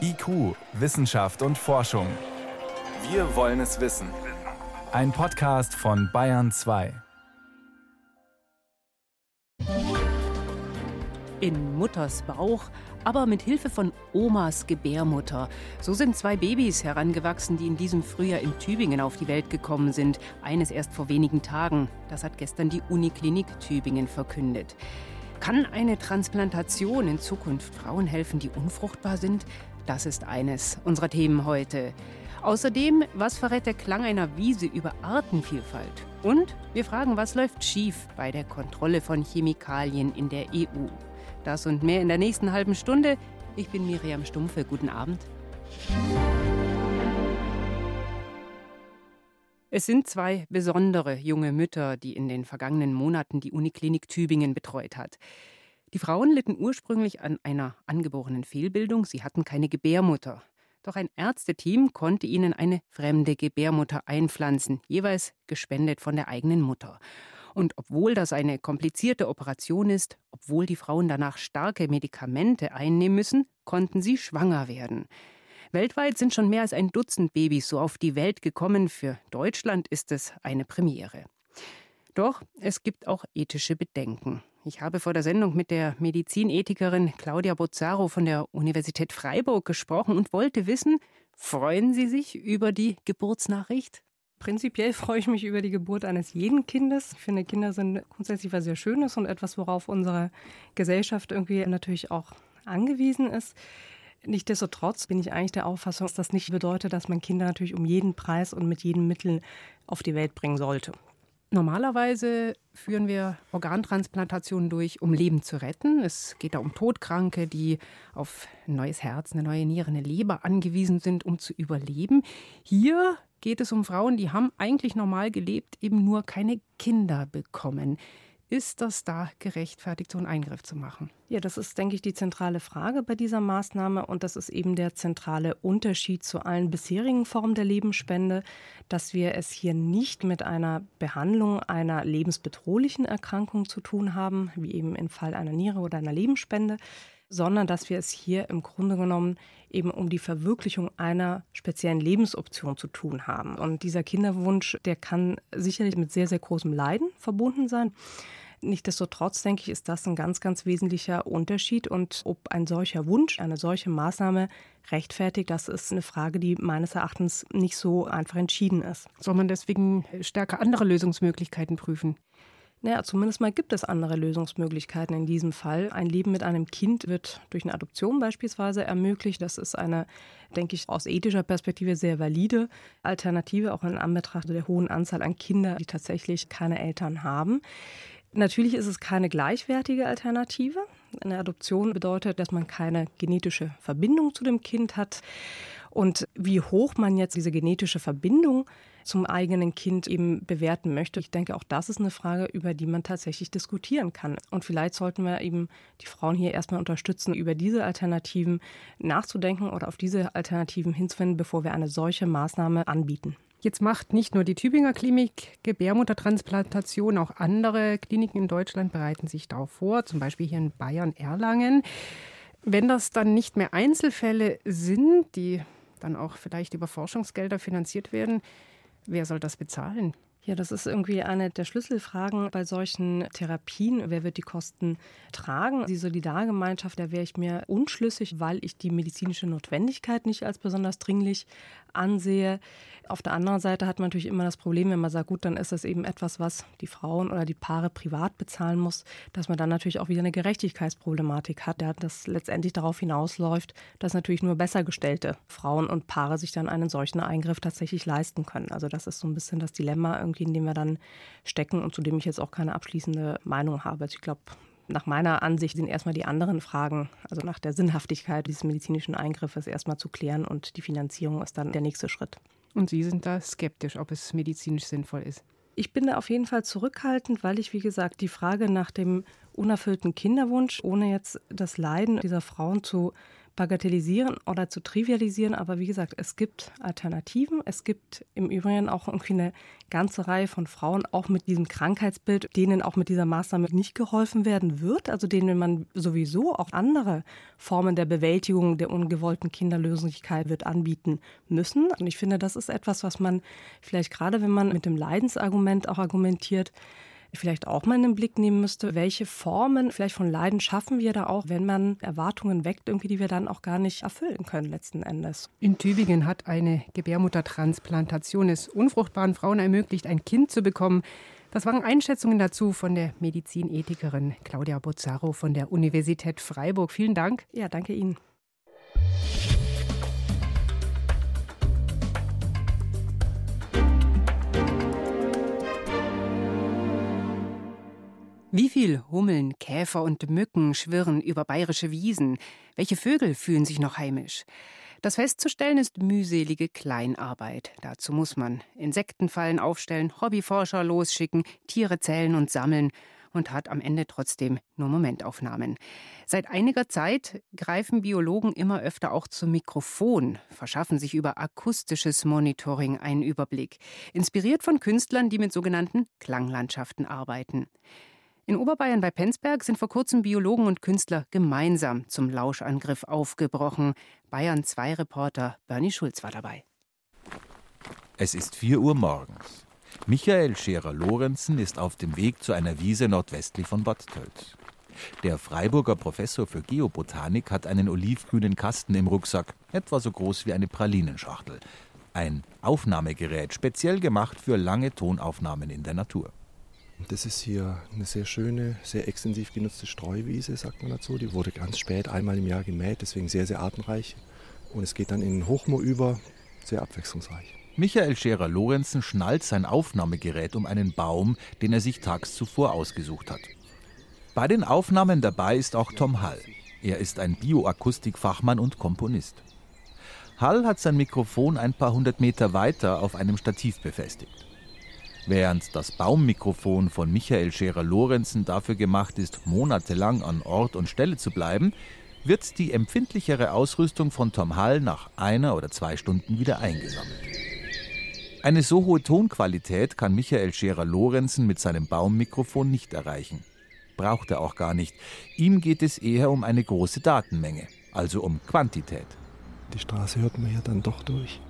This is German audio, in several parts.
IQ, Wissenschaft und Forschung. Wir wollen es wissen. Ein Podcast von Bayern 2. In Mutters Bauch, aber mit Hilfe von Omas Gebärmutter. So sind zwei Babys herangewachsen, die in diesem Frühjahr in Tübingen auf die Welt gekommen sind. Eines erst vor wenigen Tagen. Das hat gestern die Uniklinik Tübingen verkündet. Kann eine Transplantation in Zukunft Frauen helfen, die unfruchtbar sind? Das ist eines unserer Themen heute. Außerdem, was verrät der Klang einer Wiese über Artenvielfalt? Und wir fragen, was läuft schief bei der Kontrolle von Chemikalien in der EU? Das und mehr in der nächsten halben Stunde. Ich bin Miriam Stumpfe. Guten Abend. Es sind zwei besondere junge Mütter, die in den vergangenen Monaten die Uniklinik Tübingen betreut hat. Die Frauen litten ursprünglich an einer angeborenen Fehlbildung. Sie hatten keine Gebärmutter. Doch ein Ärzteteam konnte ihnen eine fremde Gebärmutter einpflanzen, jeweils gespendet von der eigenen Mutter. Und obwohl das eine komplizierte Operation ist, obwohl die Frauen danach starke Medikamente einnehmen müssen, konnten sie schwanger werden. Weltweit sind schon mehr als ein Dutzend Babys so auf die Welt gekommen. Für Deutschland ist es eine Premiere. Doch es gibt auch ethische Bedenken. Ich habe vor der Sendung mit der Medizinethikerin Claudia Bozzaro von der Universität Freiburg gesprochen und wollte wissen, freuen Sie sich über die Geburtsnachricht? Prinzipiell freue ich mich über die Geburt eines jeden Kindes. Ich finde, Kinder sind grundsätzlich was sehr Schönes und etwas, worauf unsere Gesellschaft irgendwie natürlich auch angewiesen ist. Nichtsdestotrotz bin ich eigentlich der Auffassung, dass das nicht bedeutet, dass man Kinder natürlich um jeden Preis und mit jedem Mittel auf die Welt bringen sollte. Normalerweise führen wir Organtransplantationen durch, um Leben zu retten. Es geht da um Todkranke, die auf ein neues Herz, eine neue Niere, eine Leber angewiesen sind, um zu überleben. Hier geht es um Frauen, die haben eigentlich normal gelebt, eben nur keine Kinder bekommen. Ist das da gerechtfertigt, so einen Eingriff zu machen? Ja, das ist, denke ich, die zentrale Frage bei dieser Maßnahme und das ist eben der zentrale Unterschied zu allen bisherigen Formen der Lebensspende, dass wir es hier nicht mit einer Behandlung einer lebensbedrohlichen Erkrankung zu tun haben, wie eben im Fall einer Niere oder einer Lebensspende, sondern dass wir es hier im Grunde genommen eben um die Verwirklichung einer speziellen Lebensoption zu tun haben. Und dieser Kinderwunsch, der kann sicherlich mit sehr, sehr großem Leiden verbunden sein. Nichtsdestotrotz denke ich, ist das ein ganz, ganz wesentlicher Unterschied. Und ob ein solcher Wunsch, eine solche Maßnahme rechtfertigt, das ist eine Frage, die meines Erachtens nicht so einfach entschieden ist. Soll man deswegen stärker andere Lösungsmöglichkeiten prüfen? Naja, zumindest mal gibt es andere Lösungsmöglichkeiten in diesem Fall. Ein Leben mit einem Kind wird durch eine Adoption beispielsweise ermöglicht. Das ist eine, denke ich, aus ethischer Perspektive sehr valide Alternative, auch in Anbetracht der hohen Anzahl an Kindern, die tatsächlich keine Eltern haben. Natürlich ist es keine gleichwertige Alternative. Eine Adoption bedeutet, dass man keine genetische Verbindung zu dem Kind hat. Und wie hoch man jetzt diese genetische Verbindung zum eigenen Kind eben bewerten möchte. Ich denke, auch das ist eine Frage, über die man tatsächlich diskutieren kann. Und vielleicht sollten wir eben die Frauen hier erstmal unterstützen, über diese Alternativen nachzudenken oder auf diese Alternativen hinzuwenden, bevor wir eine solche Maßnahme anbieten. Jetzt macht nicht nur die Tübinger Klinik Gebärmuttertransplantation, auch andere Kliniken in Deutschland bereiten sich darauf vor, zum Beispiel hier in Bayern Erlangen. Wenn das dann nicht mehr Einzelfälle sind, die dann auch vielleicht über Forschungsgelder finanziert werden, wer soll das bezahlen? Ja, das ist irgendwie eine der Schlüsselfragen bei solchen Therapien. Wer wird die Kosten tragen? Die Solidargemeinschaft, da wäre ich mir unschlüssig, weil ich die medizinische Notwendigkeit nicht als besonders dringlich ansehe. Auf der anderen Seite hat man natürlich immer das Problem, wenn man sagt, gut, dann ist das eben etwas, was die Frauen oder die Paare privat bezahlen muss, dass man dann natürlich auch wieder eine Gerechtigkeitsproblematik hat, das letztendlich darauf hinausläuft, dass natürlich nur besser gestellte Frauen und Paare sich dann einen solchen Eingriff tatsächlich leisten können. Also das ist so ein bisschen das Dilemma, irgendwie, in dem wir dann stecken und zu dem ich jetzt auch keine abschließende Meinung habe. Also ich glaube, nach meiner Ansicht sind erstmal die anderen Fragen, also nach der Sinnhaftigkeit dieses medizinischen Eingriffes erstmal zu klären und die Finanzierung ist dann der nächste Schritt. Und Sie sind da skeptisch, ob es medizinisch sinnvoll ist? Ich bin da auf jeden Fall zurückhaltend, weil ich, wie gesagt, die Frage nach dem unerfüllten Kinderwunsch, ohne jetzt das Leiden dieser Frauen zu bagatellisieren oder zu trivialisieren. Aber wie gesagt, es gibt Alternativen. Es gibt im Übrigen auch irgendwie eine ganze Reihe von Frauen, auch mit diesem Krankheitsbild, denen auch mit dieser Maßnahme nicht geholfen werden wird, also denen man sowieso auch andere Formen der Bewältigung der ungewollten Kinderlosigkeit wird anbieten müssen. Und ich finde, das ist etwas, was man vielleicht gerade, wenn man mit dem Leidensargument auch argumentiert, vielleicht auch mal in den Blick nehmen müsste, welche Formen vielleicht von Leiden schaffen wir da auch, wenn man Erwartungen weckt, irgendwie, die wir dann auch gar nicht erfüllen können letzten Endes. In Tübingen hat eine Gebärmuttertransplantation es unfruchtbaren Frauen ermöglicht, ein Kind zu bekommen. Das waren Einschätzungen dazu von der Medizinethikerin Claudia Bozzaro von der Universität Freiburg. Vielen Dank. Ja, danke Ihnen. Wie viel Hummeln, Käfer und Mücken schwirren über bayerische Wiesen? Welche Vögel fühlen sich noch heimisch? Das festzustellen ist mühselige Kleinarbeit. Dazu muss man Insektenfallen aufstellen, Hobbyforscher losschicken, Tiere zählen und sammeln und hat am Ende trotzdem nur Momentaufnahmen. Seit einiger Zeit greifen Biologen immer öfter auch zum Mikrofon, verschaffen sich über akustisches Monitoring einen Überblick, inspiriert von Künstlern, die mit sogenannten Klanglandschaften arbeiten. In Oberbayern bei Penzberg sind vor kurzem Biologen und Künstler gemeinsam zum Lauschangriff aufgebrochen. Bayern 2 Reporter Bernie Schulz war dabei. Es ist 4 Uhr morgens. Michael Scherer-Lorenzen ist auf dem Weg zu einer Wiese nordwestlich von Bad Tölz. Der Freiburger Professor für Geobotanik hat einen olivgrünen Kasten im Rucksack, etwa so groß wie eine Pralinenschachtel. Ein Aufnahmegerät, speziell gemacht für lange Tonaufnahmen in der Natur. Das ist hier eine sehr schöne, sehr extensiv genutzte Streuwiese, sagt man dazu. Die wurde ganz spät einmal im Jahr gemäht, deswegen sehr, sehr artenreich. Und es geht dann in Hochmoor über, sehr abwechslungsreich. Michael Scherer-Lorenzen schnallt sein Aufnahmegerät um einen Baum, den er sich tags zuvor ausgesucht hat. Bei den Aufnahmen dabei ist auch Tom Hall. Er ist ein Bioakustikfachmann und Komponist. Hall hat sein Mikrofon ein paar hundert Meter weiter auf einem Stativ befestigt. Während das Baummikrofon von Michael Scherer-Lorenzen dafür gemacht ist, monatelang an Ort und Stelle zu bleiben, wird die empfindlichere Ausrüstung von Tom Hall nach einer oder zwei Stunden wieder eingesammelt. Eine so hohe Tonqualität kann Michael Scherer-Lorenzen mit seinem Baummikrofon nicht erreichen. Braucht er auch gar nicht. Ihm geht es eher um eine große Datenmenge, also um Quantität. Die Straße hört man ja dann doch durch.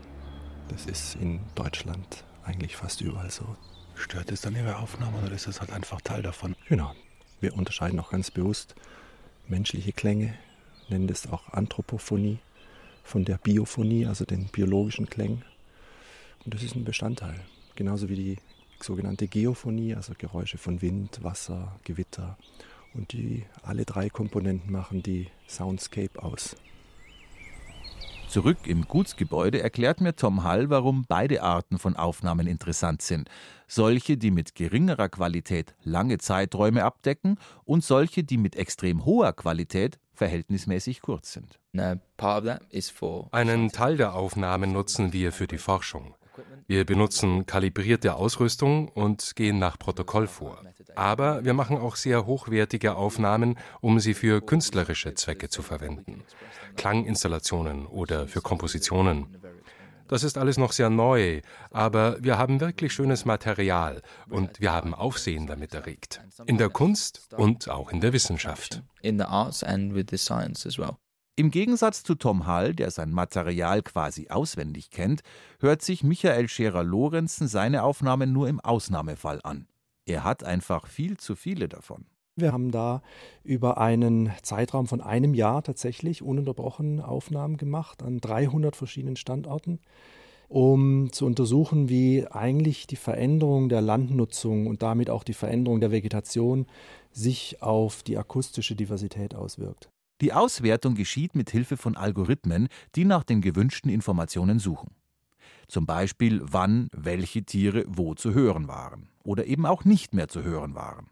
Das ist in Deutschland eigentlich fast überall so. Stört es dann Ihre Aufnahme oder ist das halt einfach Teil davon? Genau. Wir unterscheiden auch ganz bewusst menschliche Klänge, nennen das auch Anthropophonie von der Biophonie, also den biologischen Klängen. Und das ist ein Bestandteil. Genauso wie die sogenannte Geophonie, also Geräusche von Wind, Wasser, Gewitter. Und die alle drei Komponenten machen die Soundscape aus. Zurück im Gutsgebäude erklärt mir Tom Hall, warum beide Arten von Aufnahmen interessant sind. Solche, die mit geringerer Qualität lange Zeiträume abdecken und solche, die mit extrem hoher Qualität verhältnismäßig kurz sind. Einen Teil der Aufnahmen nutzen wir für die Forschung. Wir benutzen kalibrierte Ausrüstung und gehen nach Protokoll vor. Aber wir machen auch sehr hochwertige Aufnahmen, um sie für künstlerische Zwecke zu verwenden. Klanginstallationen oder für Kompositionen. Das ist alles noch sehr neu, aber wir haben wirklich schönes Material und wir haben Aufsehen damit erregt. In der Kunst und auch in der Wissenschaft. Im Gegensatz zu Tom Hall, der sein Material quasi auswendig kennt, hört sich Michael Scherer-Lorenzen seine Aufnahmen nur im Ausnahmefall an. Er hat einfach viel zu viele davon. Wir haben da über einen Zeitraum von einem Jahr tatsächlich ununterbrochen Aufnahmen gemacht an 300 verschiedenen Standorten, um zu untersuchen, wie eigentlich die Veränderung der Landnutzung und damit auch die Veränderung der Vegetation sich auf die akustische Diversität auswirkt. Die Auswertung geschieht mit Hilfe von Algorithmen, die nach den gewünschten Informationen suchen. Zum Beispiel, wann welche Tiere wo zu hören waren oder eben auch nicht mehr zu hören waren.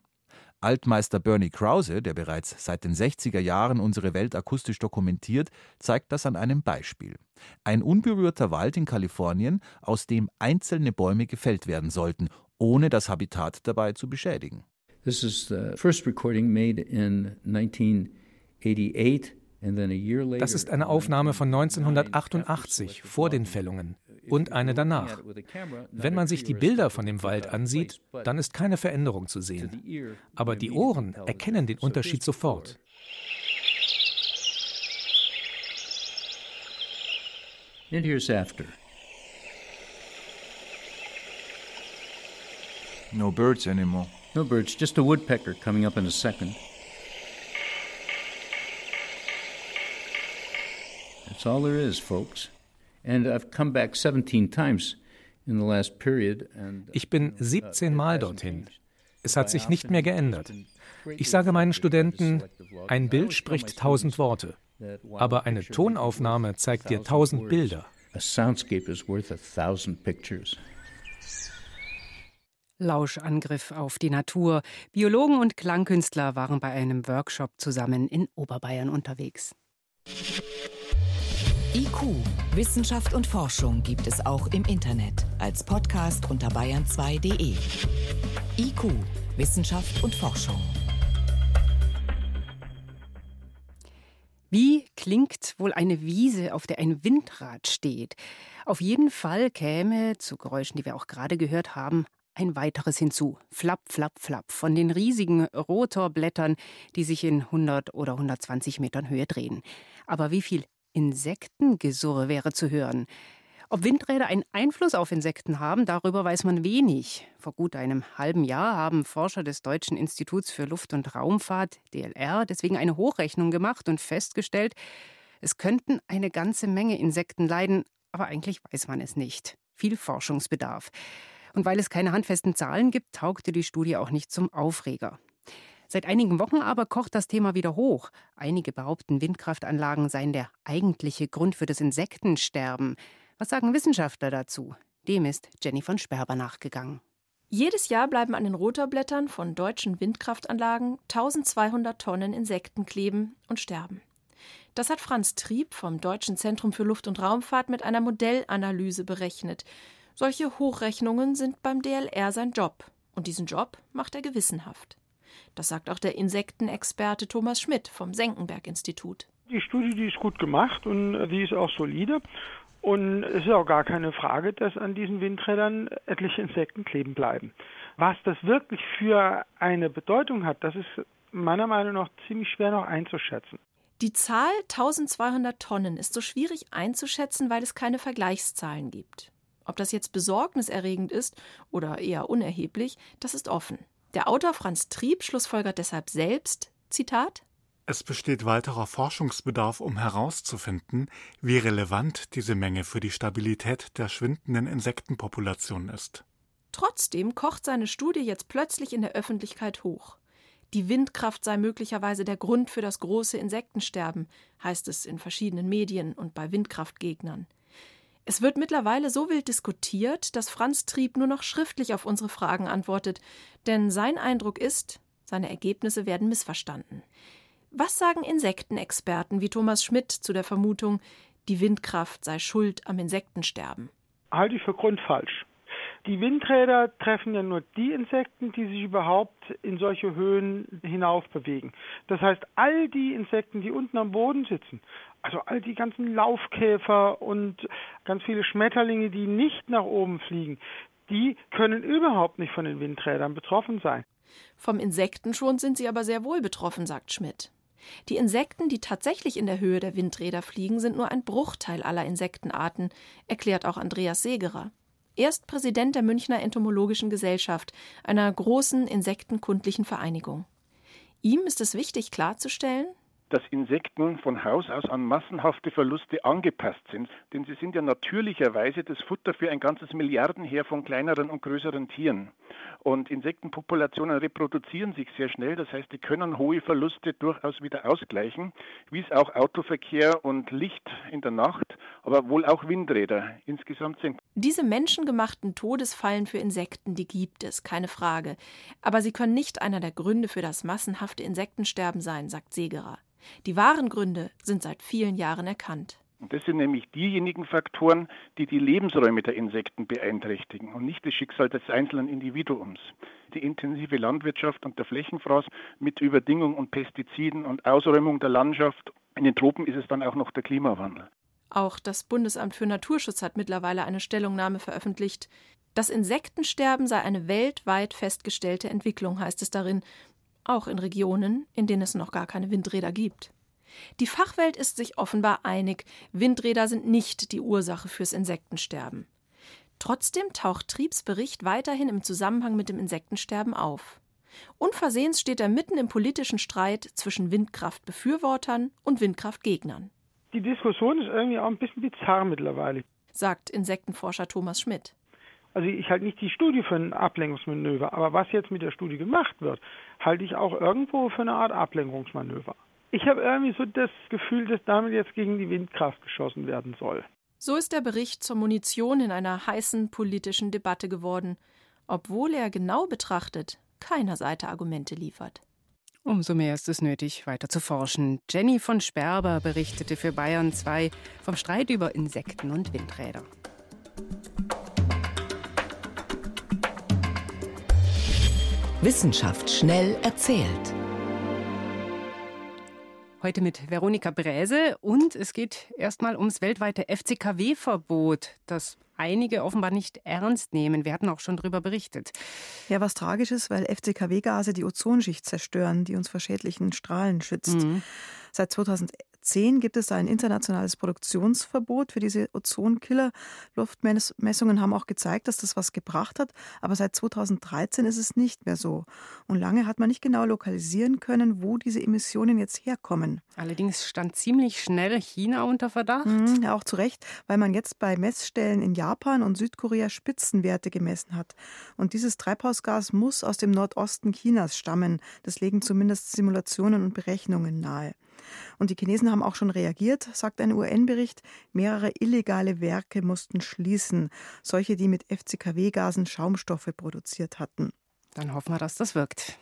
Altmeister Bernie Krause, der bereits seit den 60er Jahren unsere Welt akustisch dokumentiert, zeigt das an einem Beispiel. Ein unberührter Wald in Kalifornien, aus dem einzelne Bäume gefällt werden sollten, ohne das Habitat dabei zu beschädigen. This is the first recording made in 1988 Das ist eine Aufnahme von 1988 vor den Fällungen und eine danach. Wenn man sich die Bilder von dem Wald ansieht, dann ist keine Veränderung zu sehen. Aber die Ohren erkennen den Unterschied sofort. And here's after. No birds anymore. No birds, just a woodpecker coming up in a second. That's all there is, folks. And I've come back 17 times in the last period. And, ich bin 17 Mal dorthin. Es hat sich nicht mehr geändert. Ich sage meinen Studenten, ein Bild spricht tausend Worte, aber eine Tonaufnahme zeigt dir tausend Bilder. A soundscape is worth a thousand pictures. Lauschangriff auf die Natur. Biologen und Klangkünstler waren bei einem Workshop zusammen in Oberbayern unterwegs. IQ, Wissenschaft und Forschung gibt es auch im Internet als Podcast unter bayern2.de. IQ, Wissenschaft und Forschung. Wie klingt wohl eine Wiese, auf der ein Windrad steht? Auf jeden Fall käme, zu Geräuschen, die wir auch gerade gehört haben, ein weiteres hinzu. Flapp, flapp, flapp von den riesigen Rotorblättern, die sich in 100 oder 120 Metern Höhe drehen. Aber wie viel Insektengesurre wäre zu hören? Ob Windräder einen Einfluss auf Insekten haben, darüber weiß man wenig. Vor gut einem halben Jahr haben Forscher des Deutschen Instituts für Luft- und Raumfahrt, DLR, deswegen eine Hochrechnung gemacht und festgestellt, es könnten eine ganze Menge Insekten leiden, aber eigentlich weiß man es nicht. Viel Forschungsbedarf. Und weil es keine handfesten Zahlen gibt, taugte die Studie auch nicht zum Aufreger. Seit einigen Wochen aber kocht das Thema wieder hoch. Einige behaupten, Windkraftanlagen seien der eigentliche Grund für das Insektensterben. Was sagen Wissenschaftler dazu? Dem ist Jenny von Sperber nachgegangen. Jedes Jahr bleiben an den Rotorblättern von deutschen Windkraftanlagen 1200 Tonnen Insekten kleben und sterben. Das hat Franz Trieb vom Deutschen Zentrum für Luft- und Raumfahrt mit einer Modellanalyse berechnet. Solche Hochrechnungen sind beim DLR sein Job. Und diesen Job macht er gewissenhaft. Das sagt auch der Insektenexperte Thomas Schmidt vom Senckenberg-Institut. Die Studie, die ist gut gemacht und die ist auch solide. Und es ist auch gar keine Frage, dass an diesen Windrädern etliche Insekten kleben bleiben. Was das wirklich für eine Bedeutung hat, das ist meiner Meinung nach ziemlich schwer noch einzuschätzen. Die Zahl 1200 Tonnen ist so schwierig einzuschätzen, weil es keine Vergleichszahlen gibt. Ob das jetzt besorgniserregend ist oder eher unerheblich, das ist offen. Der Autor Franz Trieb schlussfolgert deshalb selbst, Zitat, es besteht weiterer Forschungsbedarf, um herauszufinden, wie relevant diese Menge für die Stabilität der schwindenden Insektenpopulation ist. Trotzdem kocht seine Studie jetzt plötzlich in der Öffentlichkeit hoch. Die Windkraft sei möglicherweise der Grund für das große Insektensterben, heißt es in verschiedenen Medien und bei Windkraftgegnern. Es wird mittlerweile so wild diskutiert, dass Franz Trieb nur noch schriftlich auf unsere Fragen antwortet, denn sein Eindruck ist, seine Ergebnisse werden missverstanden. Was sagen Insektenexperten wie Thomas Schmidt zu der Vermutung, die Windkraft sei schuld am Insektensterben? Halte ich für grundfalsch. Die Windräder treffen ja nur die Insekten, die sich überhaupt in solche Höhen hinauf bewegen. Das heißt, all die Insekten, die unten am Boden sitzen, also all die ganzen Laufkäfer und ganz viele Schmetterlinge, die nicht nach oben fliegen, die können überhaupt nicht von den Windrädern betroffen sein. Vom Insektenschwund sind sie aber sehr wohl betroffen, sagt Schmidt. Die Insekten, die tatsächlich in der Höhe der Windräder fliegen, sind nur ein Bruchteil aller Insektenarten, erklärt auch Andreas Segerer. Er ist Präsident der Münchner Entomologischen Gesellschaft, einer großen insektenkundlichen Vereinigung. Ihm ist es wichtig klarzustellen, dass Insekten von Haus aus an massenhafte Verluste angepasst sind, denn sie sind ja natürlicherweise das Futter für ein ganzes Milliardenheer von kleineren und größeren Tieren. Und Insektenpopulationen reproduzieren sich sehr schnell, das heißt, die können hohe Verluste durchaus wieder ausgleichen, wie es auch Autoverkehr und Licht in der Nacht, aber wohl auch Windräder insgesamt sind. Diese menschengemachten Todesfallen für Insekten, die gibt es, keine Frage. Aber sie können nicht einer der Gründe für das massenhafte Insektensterben sein, sagt Segerer. Die wahren Gründe sind seit vielen Jahren erkannt. Und das sind nämlich diejenigen Faktoren, die die Lebensräume der Insekten beeinträchtigen und nicht das Schicksal des einzelnen Individuums. Die intensive Landwirtschaft und der Flächenfraß mit Überdingung und Pestiziden und Ausräumung der Landschaft In den Tropen ist es dann auch noch der Klimawandel. Auch das Bundesamt für Naturschutz hat mittlerweile eine Stellungnahme veröffentlicht. Das Insektensterben sei eine weltweit festgestellte Entwicklung, heißt es darin, auch in Regionen, in denen es noch gar keine Windräder gibt. Die Fachwelt ist sich offenbar einig, Windräder sind nicht die Ursache fürs Insektensterben. Trotzdem taucht Triebs Bericht weiterhin im Zusammenhang mit dem Insektensterben auf. Unversehens steht er mitten im politischen Streit zwischen Windkraftbefürwortern und Windkraftgegnern. Die Diskussion ist irgendwie auch ein bisschen bizarr mittlerweile, sagt Insektenforscher Thomas Schmidt. Also ich halte nicht die Studie für ein Ablenkungsmanöver, aber was jetzt mit der Studie gemacht wird, halte ich auch irgendwo für eine Art Ablenkungsmanöver. Ich habe irgendwie so das Gefühl, dass damit jetzt gegen die Windkraft geschossen werden soll. So ist der Bericht zur Munition in einer heißen politischen Debatte geworden, obwohl er genau betrachtet keiner Seite Argumente liefert. Umso mehr ist es nötig, weiter zu forschen. Jenny von Sperber berichtete für Bayern 2 vom Streit über Insekten und Windräder. Wissenschaft schnell erzählt. Heute mit Veronika Bräse und es geht erstmal ums weltweite FCKW-Verbot, das einige offenbar nicht ernst nehmen. Wir hatten auch schon darüber berichtet. Ja, was tragisch ist, weil FCKW-Gase die Ozonschicht zerstören, die uns vor schädlichen Strahlen schützt. Mhm. Seit 2011 2010 gibt es ein internationales Produktionsverbot für diese Ozonkiller. Luftmessungen haben auch gezeigt, dass das was gebracht hat, aber seit 2013 ist es nicht mehr so. Und lange hat man nicht genau lokalisieren können, wo diese Emissionen jetzt herkommen. Allerdings stand ziemlich schnell China unter Verdacht. Mhm, ja, auch zu Recht, weil man jetzt bei Messstellen in Japan und Südkorea Spitzenwerte gemessen hat. Und dieses Treibhausgas muss aus dem Nordosten Chinas stammen. Das legen zumindest Simulationen und Berechnungen nahe. Und die Chinesen haben auch schon reagiert, sagt ein UN-Bericht. Mehrere illegale Werke mussten schließen, solche, die mit FCKW-Gasen Schaumstoffe produziert hatten. Dann hoffen wir, dass das wirkt.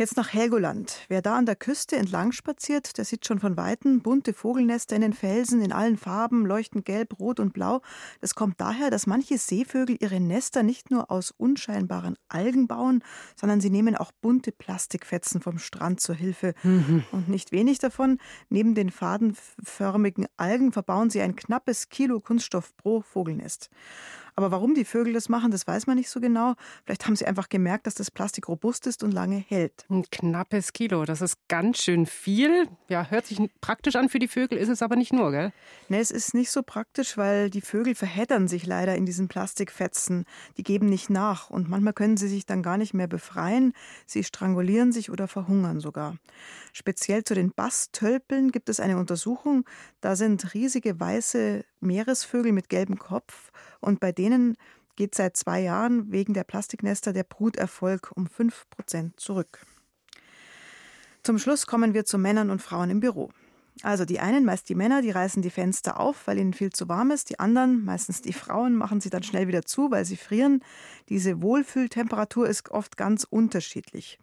Jetzt nach Helgoland. Wer da an der Küste entlang spaziert, der sieht schon von Weitem bunte Vogelnester in den Felsen in allen Farben, leuchtend gelb, rot und blau. Das kommt daher, dass manche Seevögel ihre Nester nicht nur aus unscheinbaren Algen bauen, sondern sie nehmen auch bunte Plastikfetzen vom Strand zur Hilfe. Mhm. Und nicht wenig davon, neben den fadenförmigen Algen verbauen sie ein knappes Kilo Kunststoff pro Vogelnest. Aber warum die Vögel das machen, das weiß man nicht so genau. Vielleicht haben sie einfach gemerkt, dass das Plastik robust ist und lange hält. Ein knappes Kilo, das ist ganz schön viel. Ja, hört sich praktisch an für die Vögel, ist es aber nicht nur, gell? Nee, es ist nicht so praktisch, weil die Vögel verheddern sich leider in diesen Plastikfetzen. Die geben nicht nach und manchmal können sie sich dann gar nicht mehr befreien. Sie strangulieren sich oder verhungern sogar. Speziell zu den Basstölpeln gibt es eine Untersuchung. Da sind riesige weiße Meeresvögel mit gelbem Kopf und bei denen geht seit zwei Jahren wegen der Plastiknester der Bruterfolg um 5 Prozent zurück. Zum Schluss kommen wir zu Männern und Frauen im Büro. Also die einen, meist die Männer, die reißen die Fenster auf, weil ihnen viel zu warm ist. Die anderen, meistens die Frauen, machen sie dann schnell wieder zu, weil sie frieren. Diese Wohlfühltemperatur ist oft ganz unterschiedlich.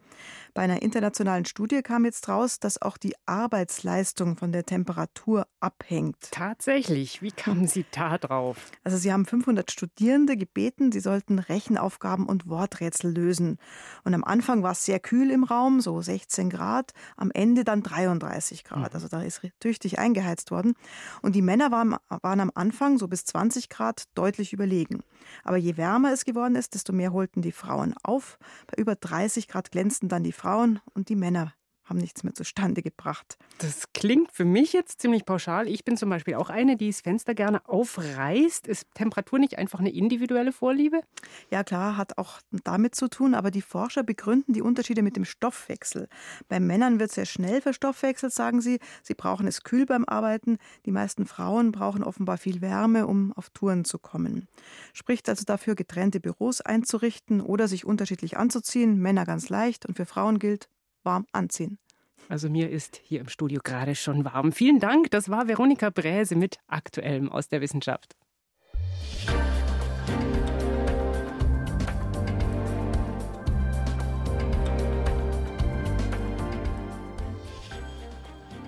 Bei einer internationalen Studie kam jetzt raus, dass auch die Arbeitsleistung von der Temperatur abhängt. Tatsächlich, wie kamen Sie da drauf? Also Sie haben 500 Studierende gebeten, sie sollten Rechenaufgaben und Worträtsel lösen. Und am Anfang war es sehr kühl im Raum, so 16 Grad, am Ende dann 33 Grad. Mhm. Also da ist tüchtig eingeheizt worden. Und die Männer waren, waren am Anfang so bis 20 Grad deutlich überlegen. Aber je wärmer es geworden ist, desto mehr holten die Frauen auf. Bei über 30 Grad glänzten dann die Frauen und die Männer haben nichts mehr zustande gebracht. Das klingt für mich jetzt ziemlich pauschal. Ich bin zum Beispiel auch eine, die das Fenster gerne aufreißt. Ist Temperatur nicht einfach eine individuelle Vorliebe? Ja, klar, hat auch damit zu tun, aber die Forscher begründen die Unterschiede mit dem Stoffwechsel. Bei Männern wird sehr schnell verstoffwechselt, sagen sie. Sie brauchen es kühl beim Arbeiten. Die meisten Frauen brauchen offenbar viel Wärme, um auf Touren zu kommen. Spricht also dafür, getrennte Büros einzurichten oder sich unterschiedlich anzuziehen. Männer ganz leicht und für Frauen gilt, warm anziehen. Also mir ist hier im Studio gerade schon warm. Vielen Dank. Das war Veronika Bräse mit Aktuellem aus der Wissenschaft.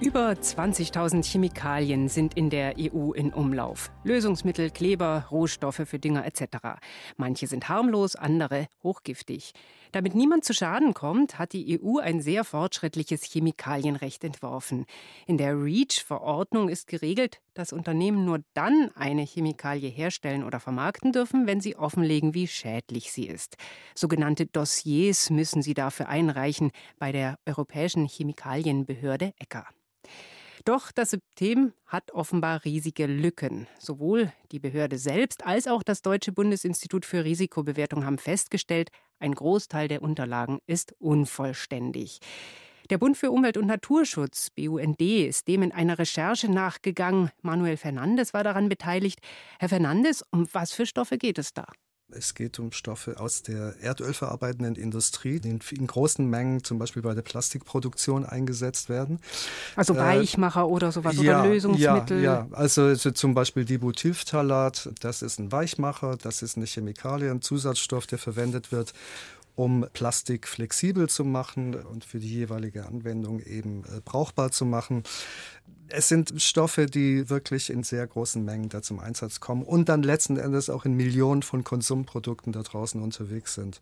Über 20.000 Chemikalien sind in der EU in Umlauf. Lösungsmittel, Kleber, Rohstoffe für Dünger etc. Manche sind harmlos, andere hochgiftig. Damit niemand zu Schaden kommt, hat die EU ein sehr fortschrittliches Chemikalienrecht entworfen. In der REACH-Verordnung ist geregelt, dass Unternehmen nur dann eine Chemikalie herstellen oder vermarkten dürfen, wenn sie offenlegen, wie schädlich sie ist. Sogenannte Dossiers müssen sie dafür einreichen bei der Europäischen Chemikalienbehörde ECHA. Doch das System hat offenbar riesige Lücken. Sowohl die Behörde selbst als auch das Deutsche Bundesinstitut für Risikobewertung haben festgestellt, ein Großteil der Unterlagen ist unvollständig. Der Bund für Umwelt und Naturschutz, BUND, ist dem in einer Recherche nachgegangen. Manuel Fernandes war daran beteiligt. Herr Fernandes, um was für Stoffe geht es da? Es geht um Stoffe aus der erdölverarbeitenden Industrie, die in großen Mengen zum Beispiel bei der Plastikproduktion eingesetzt werden. Also äh, Weichmacher äh, oder sowas ja, oder Lösungsmittel? Ja, ja. Also, also zum Beispiel Dibutylphthalat, das ist ein Weichmacher, das ist eine Chemikalie, ein Zusatzstoff, der verwendet wird, um Plastik flexibel zu machen und für die jeweilige Anwendung eben äh, brauchbar zu machen. Es sind Stoffe, die wirklich in sehr großen Mengen da zum Einsatz kommen und dann letzten Endes auch in Millionen von Konsumprodukten da draußen unterwegs sind.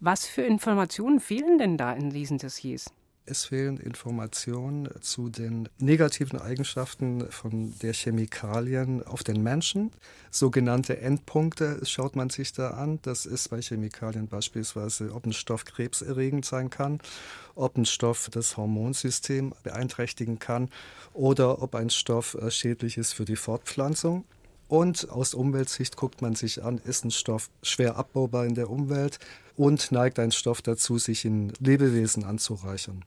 Was für Informationen fehlen denn da in diesen Dossiers? Es fehlen Informationen zu den negativen Eigenschaften von der Chemikalien auf den Menschen. Sogenannte Endpunkte schaut man sich da an. Das ist bei Chemikalien beispielsweise, ob ein Stoff krebserregend sein kann, ob ein Stoff das Hormonsystem beeinträchtigen kann oder ob ein Stoff äh, schädlich ist für die Fortpflanzung. Und aus Umweltsicht guckt man sich an, ist ein Stoff schwer abbaubar in der Umwelt und neigt ein Stoff dazu, sich in Lebewesen anzureichern.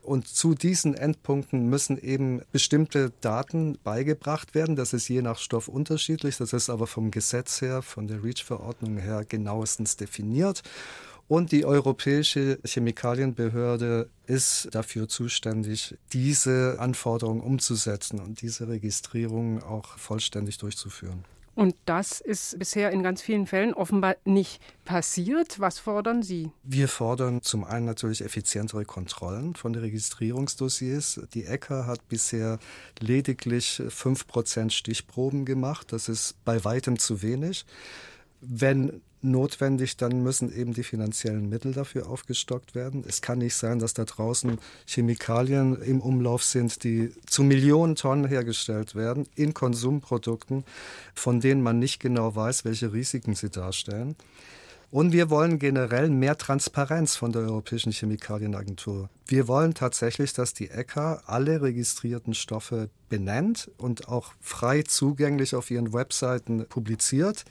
Und zu diesen Endpunkten müssen eben bestimmte Daten beigebracht werden. Das ist je nach Stoff unterschiedlich. Das ist aber vom Gesetz her, von der REACH-Verordnung her genauestens definiert. Und die Europäische Chemikalienbehörde ist dafür zuständig, diese Anforderungen umzusetzen und diese Registrierung auch vollständig durchzuführen. Und das ist bisher in ganz vielen Fällen offenbar nicht passiert. Was fordern Sie? Wir fordern zum einen natürlich effizientere Kontrollen von den Registrierungsdossiers. Die ECHA hat bisher lediglich 5% Stichproben gemacht. Das ist bei weitem zu wenig. Wenn notwendig, dann müssen eben die finanziellen Mittel dafür aufgestockt werden. Es kann nicht sein, dass da draußen Chemikalien im Umlauf sind, die zu Millionen Tonnen hergestellt werden in Konsumprodukten, von denen man nicht genau weiß, welche Risiken sie darstellen. Und wir wollen generell mehr Transparenz von der Europäischen Chemikalienagentur. Wir wollen tatsächlich, dass die ECHA alle registrierten Stoffe benennt und auch frei zugänglich auf ihren Webseiten publiziert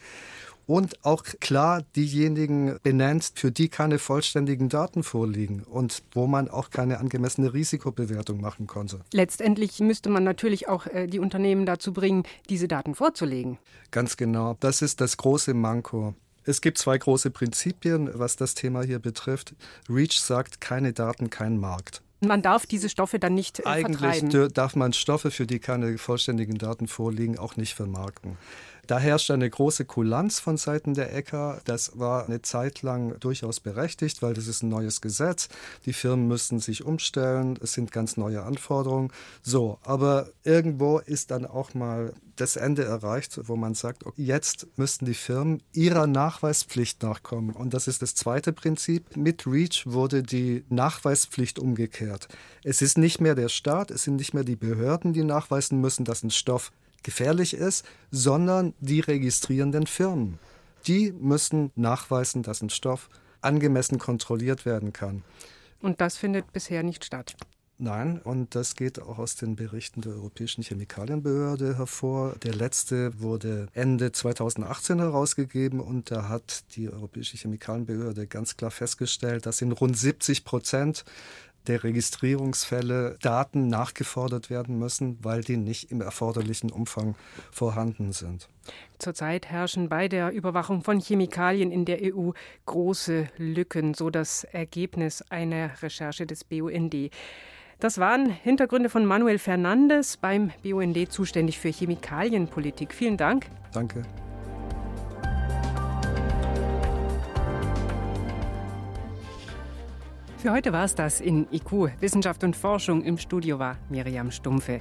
und auch klar diejenigen benennt, für die keine vollständigen Daten vorliegen und wo man auch keine angemessene Risikobewertung machen konnte. Letztendlich müsste man natürlich auch äh, die Unternehmen dazu bringen, diese Daten vorzulegen. Ganz genau. Das ist das große Manko. Es gibt zwei große Prinzipien, was das Thema hier betrifft. REACH sagt, keine Daten, kein Markt. Man darf diese Stoffe dann nicht äh, Eigentlich vertreiben. darf man Stoffe, für die keine vollständigen Daten vorliegen, auch nicht vermarkten. Da herrscht eine große Kulanz von Seiten der ECHA. Das war eine Zeit lang durchaus berechtigt, weil das ist ein neues Gesetz. Die Firmen müssen sich umstellen. Es sind ganz neue Anforderungen. So, aber irgendwo ist dann auch mal das Ende erreicht, wo man sagt, jetzt müssten die Firmen ihrer Nachweispflicht nachkommen. Und das ist das zweite Prinzip. Mit REACH wurde die Nachweispflicht umgekehrt. Es ist nicht mehr der Staat, es sind nicht mehr die Behörden, die nachweisen müssen, dass ein Stoff gefährlich ist, sondern die registrierenden Firmen. Die müssen nachweisen, dass ein Stoff angemessen kontrolliert werden kann. Und das findet bisher nicht statt. Nein, und das geht auch aus den Berichten der Europäischen Chemikalienbehörde hervor. Der letzte wurde Ende 2018 herausgegeben und da hat die Europäische Chemikalienbehörde ganz klar festgestellt, dass in rund 70 Prozent der Registrierungsfälle Daten nachgefordert werden müssen, weil die nicht im erforderlichen Umfang vorhanden sind. Zurzeit herrschen bei der Überwachung von Chemikalien in der EU große Lücken, so das Ergebnis einer Recherche des BUND. Das waren Hintergründe von Manuel Fernandes beim BUND zuständig für Chemikalienpolitik. Vielen Dank. Danke. Für heute war es das in IQ, Wissenschaft und Forschung. Im Studio war Miriam Stumpfe.